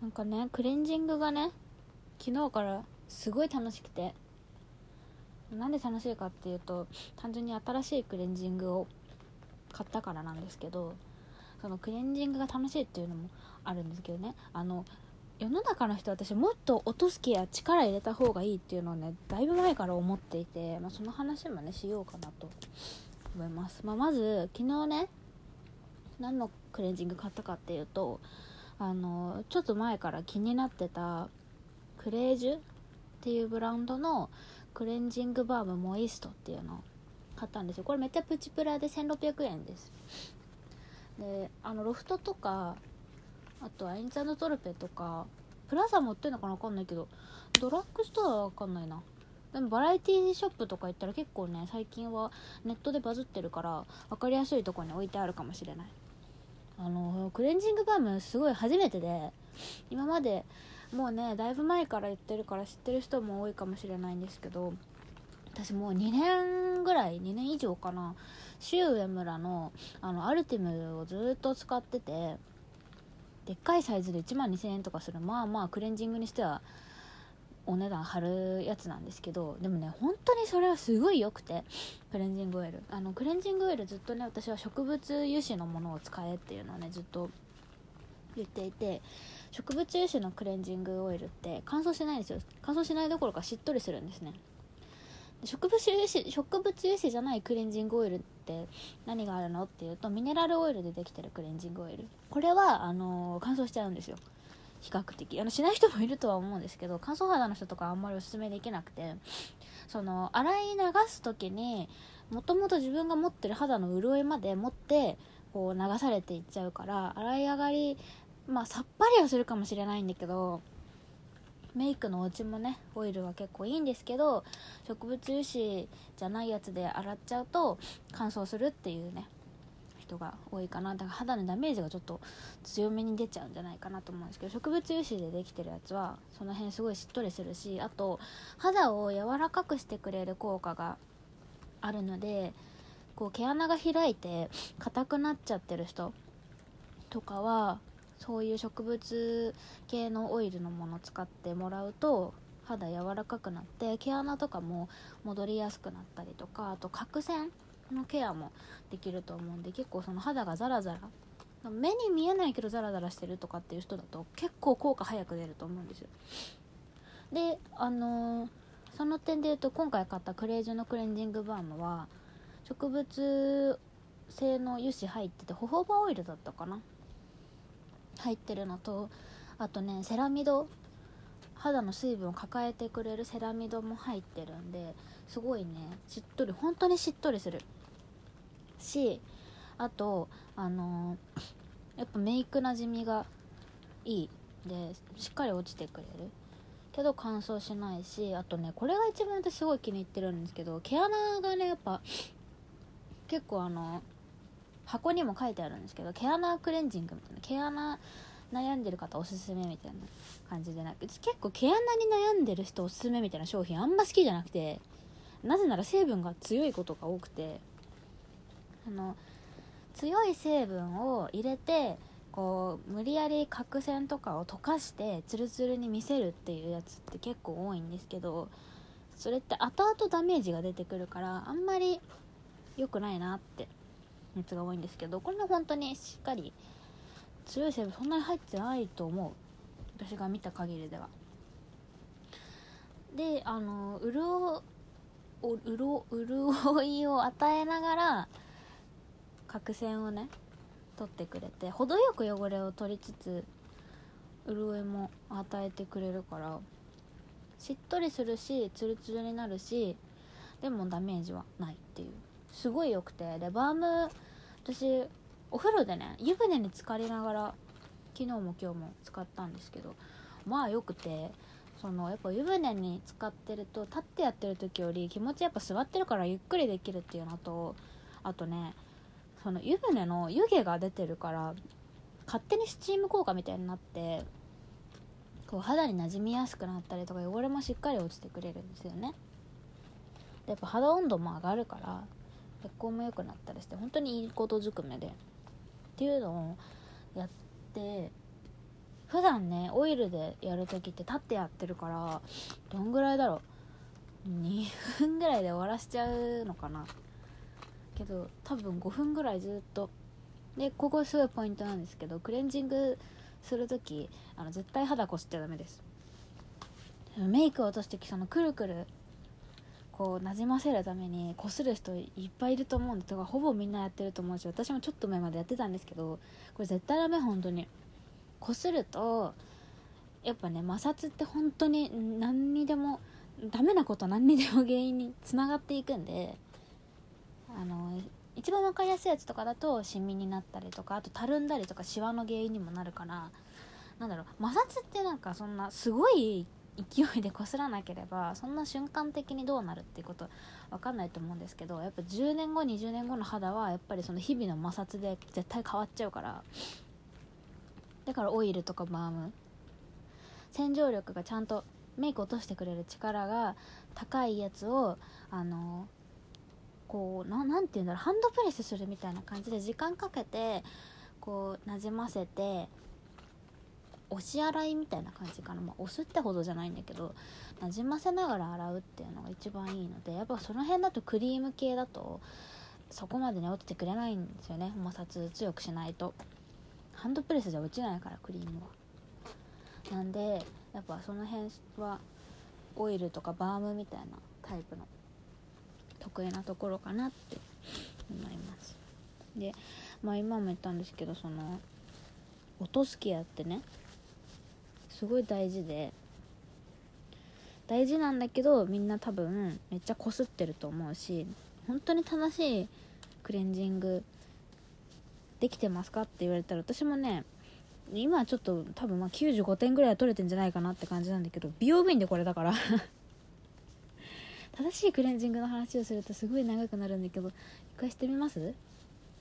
なんかねクレンジングがね昨日からすごい楽しくて。なんで楽しいかっていうと単純に新しいクレンジングを買ったからなんですけどそのクレンジングが楽しいっていうのもあるんですけどね。あの世の中の人私もっと落とすケア力入れた方がいいっていうのをねだいぶ前から思っていて、まあ、その話もねしようかなと思います、まあ、まず昨日ね何のクレンジング買ったかっていうとあのちょっと前から気になってたクレージュっていうブランドのクレンジングバームモイストっていうのを買ったんですよ。これめっちゃプチプラで1600円です。であのロフトとかあとアインツトルペとかプラザも売ってるのかな分かんないけどドラッグストアは分かんないな。でもバラエティショップとか行ったら結構ね最近はネットでバズってるから分かりやすいとこに置いてあるかもしれない。あのクレンジングバームすごい初めてで今までもうねだいぶ前から言ってるから知ってる人も多いかもしれないんですけど私もう2年ぐらい2年以上かなシュ上村のあのアルティムをずっと使っててでっかいサイズで1万2000円とかするまあまあクレンジングにしてはお値段張るやつなんですけどでもね本当にそれはすごい良くてクレンジングオイル。あのクレンジングオイルずっとね私は植物油脂のものを使えっていうのをねずっと言っていて植物油脂のクレンジングオイルって乾燥しないんですよ。乾燥しないどころかしっとりするんですね。植物油脂植物油脂じゃないクレンジングオイルって何があるのっていうとミネラルオイルでできてるクレンジングオイル。これはあのー、乾燥しちゃうんですよ。比較的。あのしない人もいるとは思うんですけど乾燥肌の人とかあんまりおすすめできなくて。その洗い流す時にもともと自分が持ってる肌の潤いまで持ってこう流されていっちゃうから洗い上がりまあさっぱりはするかもしれないんだけどメイクのお家もねオイルは結構いいんですけど植物油脂じゃないやつで洗っちゃうと乾燥するっていうね。人が多いかな。だから肌のダメージがちょっと強めに出ちゃうんじゃないかなと思うんですけど植物油脂でできてるやつはその辺すごいしっとりするしあと肌を柔らかくしてくれる効果があるのでこう毛穴が開いて硬くなっちゃってる人とかはそういう植物系のオイルのものを使ってもらうと肌柔らかくなって毛穴とかも戻りやすくなったりとかあと角栓のケアもできると思うんで結構その肌がザラザラ目に見えないけどザラザラしてるとかっていう人だと結構効果早く出ると思うんですよ。であのー、その点で言うと今回買ったクレイジュのクレンジングバームは植物性の油脂入っててホホバオイルだったかな？入ってるのとあとねセラミド肌の水分を抱えてくれるセラミドも入ってるんですごいね。しっとり本当にしっとりする。しあとあのー、やっぱメイクなじみがいい。でしっかり落ちてくれる。けど乾燥しないしあとねこれが一番私すごい気に入ってるんですけど毛穴がねやっぱ結構あの箱にも書いてあるんですけど毛穴クレンジングみたいな毛穴悩んでる方おすすめみたいな感じでなく結構毛穴に悩んでる人おすすめみたいな商品あんま好きじゃなくてなぜなら成分が強いことが多くてあの強い成分を入れてこう無理やり角栓とかを溶かしてツルツルに見せるっていうやつって結構多いんですけどそれって後々ダメージが出てくるからあんまり良くないなってやつが多いんですけどこれは本当にしっかり強い成分そんなに入ってないと思う。私が見た限りでは。であの潤潤いを与えながら角栓をね取ってくれて程よく汚れを取りつつ潤いも与えてくれるからしっとりするしツルツルになるしでもダメージはないっていう。すごい良くて。でバーム私お風呂でね湯船に浸かりながら昨日も今日も使ったんですけどまあよくてそのやっぱ湯船に浸かってると立ってやってる時より気持ちやっぱ座ってるからゆっくりできるっていうのとあとねその湯船の湯気が出てるから勝手にスチーム効果みたいになってこう肌になじみやすくなったりとか汚れもしっかり落ちてくれるんですよね。でやっぱ肌温度も上がるから血行も良くなったりして本当にいいことずくめで。っていうのをやって普段ねオイルでやる時って立ってやってるからどんぐらいだろう？2分ぐらいで終わらしちゃうのかな。けど多分5分ぐらいずっと。でここすごいポイントなんですけどクレンジングする時あの絶対肌こすっちゃダメです。メイク落としてきそのくるくるこうなじませるためにこする人いっぱいいると思うんでとかほぼみんなやってると思うし私もちょっと前までやってたんですけどこれ絶対ダメ本当に。こするとやっぱね摩擦って本当に何にでもダメなこと何にでも原因に つながっていくんであの一番分かりやすいやつとかだとシミになったりとかあとたるんだりとかシワの原因にもなるからなんだろう摩擦ってなんかそんなすごい勢いでこすらなければそんな瞬間的にどうなるっていうこと分かんないと思うんですけどやっぱ10年後20年後の肌はやっぱりその日々の摩擦で絶対変わっちゃうから。だからオイルとかバーム。洗浄力がちゃんとメイク落としてくれる力が高いやつをあのこうななんて言うんだろうハンドプレスするみたいな感じで時間かけてこうなじませて押し洗いみたいな感じかな、まあ、押すってほどじゃないんだけどなじませながら洗うっていうのが一番いいのでやっぱその辺だとクリーム系だとそこまでね落ちてくれないんですよね。摩擦強くしないと。ハンドプレスじゃ落ちないからクリームは。なんでやっぱその辺はオイルとかバームみたいなタイプの得意なところかなって思います。でまあ今も言ったんですけどその落とすケアってねすごい大事で。大事なんだけどみんな多分めっちゃこすってると思うし本当に正しいクレンジングできてますかって言われたら私もね今はちょっと多分ま95点ぐらいは取れてんじゃないかなって感じなんだけど美容部員でこれだから。正しいクレンジングの話をするとすごい長くなるんだけど一回してみます？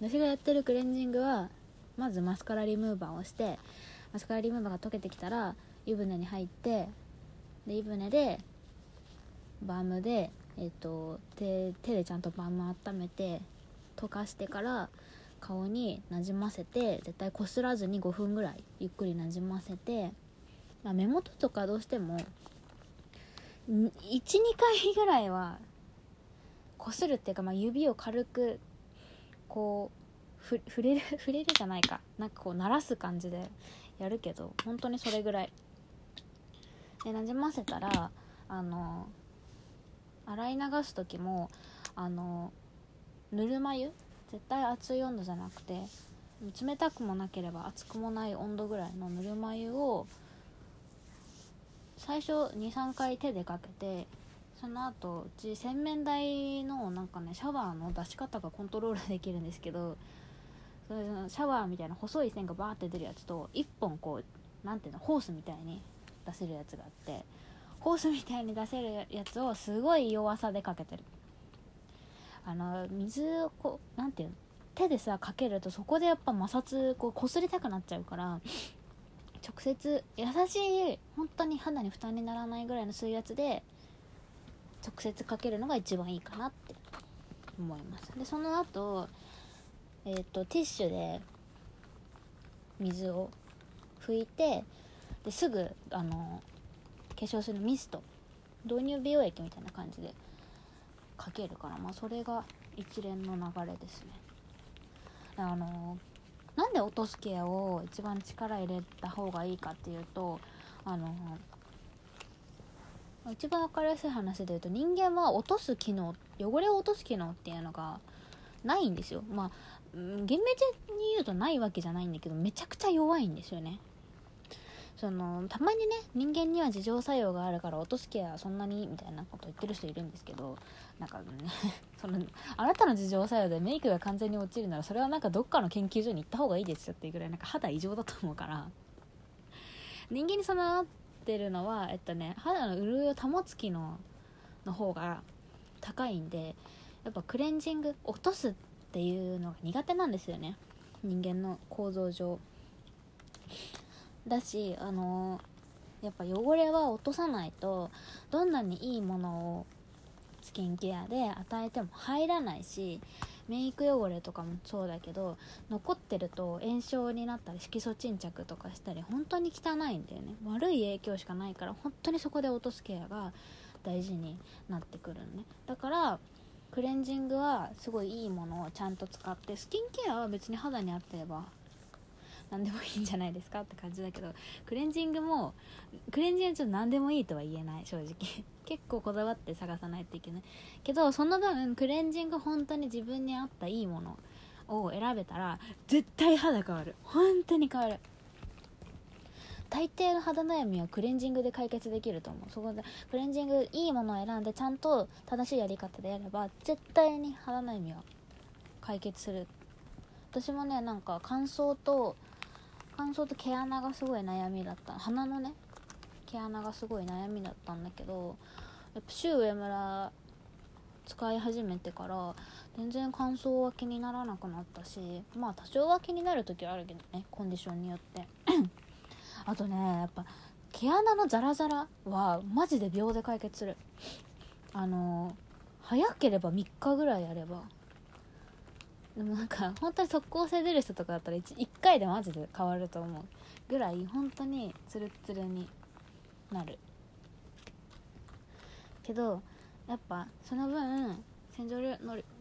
私がやってるクレンジングはまずマスカラリムーバーをしてマスカラリムーバーが溶けてきたら湯船に入ってで湯船でバームで、えーと、手手でちゃんとバーム温めて溶かしてから顔になじませて絶対こすらずに5分ぐらいゆっくりなじませて、まあ、目元とかどうしても12回ぐらいはこするっていうか、まあ、指を軽くこう 触れる 触れるじゃないか。なんかこう鳴らす感じで。やるけど本当にそれぐらい。でなじませたらあの洗い流す時もあのぬるま湯？絶対熱い温度じゃなくて冷たくもなければ熱くもない温度ぐらいのぬるま湯を最初23回手でかけてその後うち洗面台のなんかねシャワーの出し方がコントロールできるんですけどシャワーみたいな細い線がバーって出るやつと1本こう何ていうのホースみたいに出せるやつがあってホースみたいに出せるやつをすごい弱さでかけてる。あの水をこう何ていうの手でさかけるとそこでやっぱ摩擦こう擦りたくなっちゃうから直接優しい本当に肌に負担にならないぐらいの水圧で直接かけるのが一番いいかなって思います。でその後え、ー、とティッシュで水を拭いてですぐあの化粧水のミスト導入美容液みたいな感じでかけるからまあそれが一連の流れですね。あのなんで落とすケアを一番力入れた方がいいかっていうとあの一番分かりやすい話で言うと人間は落とす機能汚れを落とす機能っていうのがないんですよ。ま厳密に言うとないわけじゃないんだけどめちゃくちゃ弱いんですよね。そのたまにね人間には自浄作用があるから落とすケアそんなにみたいなこと言ってる人いるんですけどなんかね そのあなたの自浄作用でメイクが完全に落ちるならそれはなんかどっかの研究所に行った方がいいですよっていうぐらいなんか肌異常だと思うから。人間に備わってるのはえっとね肌の潤いを保つ機能の方が高いんでやっぱクレンジング落とすってていうのが苦手なんですよね。人間の構造上。だしあのやっぱ汚れは落とさないとどんなにいいものをスキンケアで与えても入らないしメイク汚れとかもそうだけど残ってると炎症になったり色素沈着とかしたり本当に汚いんだよね。悪い影響しかないから本当にそこで落とすケアが大事になってくるのね。だからクレンジングはすごいいいものをちゃんと使ってスキンケアは別に肌に合ってれば何でもいいんじゃないですかって感じだけどクレンジングもクレンジングはちょっと何でもいいとは言えない正直。結構こだわって探さないといけない。けどその分クレンジング本当に自分に合ったいいものを選べたら絶対肌変わる。本当に変わる。大抵の肌悩みはクレンジングで解決できると思う。そこでクレンジングいいものを選んでちゃんと正しいやり方でやれば絶対に肌悩みは解決する。私もねなんか乾燥と乾燥と毛穴がすごい悩みだった。鼻のね毛穴がすごい悩みだったんだけどやっぱ周上村使い始めてから全然乾燥は気にならなくなったしまあ多少は気になる時はあるけどねコンディションによって。あとねやっぱ毛穴のザラザラはマジで秒で解決する。あの早ければ3日ぐらいやれば。でもなんか本当に速効性出る人とかだったら 1, 1回でマジで変わると思うぐらい本当にツルツルになる。けどやっぱその分洗浄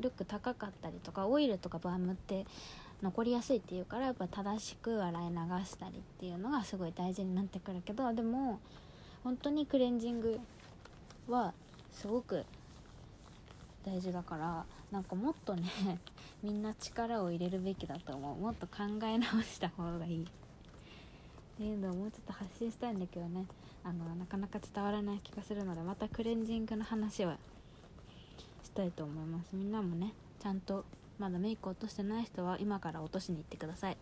力高かったりとかオイルとかバームって残りやすいっていうからやっぱ正しく洗い流したりっていうのがすごい大事になってくるけどでも本当にクレンジングはすごく大事だからなんかもっとね みんな力を入れるべきだと思う。もっと考え直した方がいい。っていうのをもうちょっと発信したいんだけどね。あのなかなか伝わらない気がするのでまたクレンジングの話はしたいと思います。みんなもねちゃんとまだメイク落としてない人は今から落としに行ってください。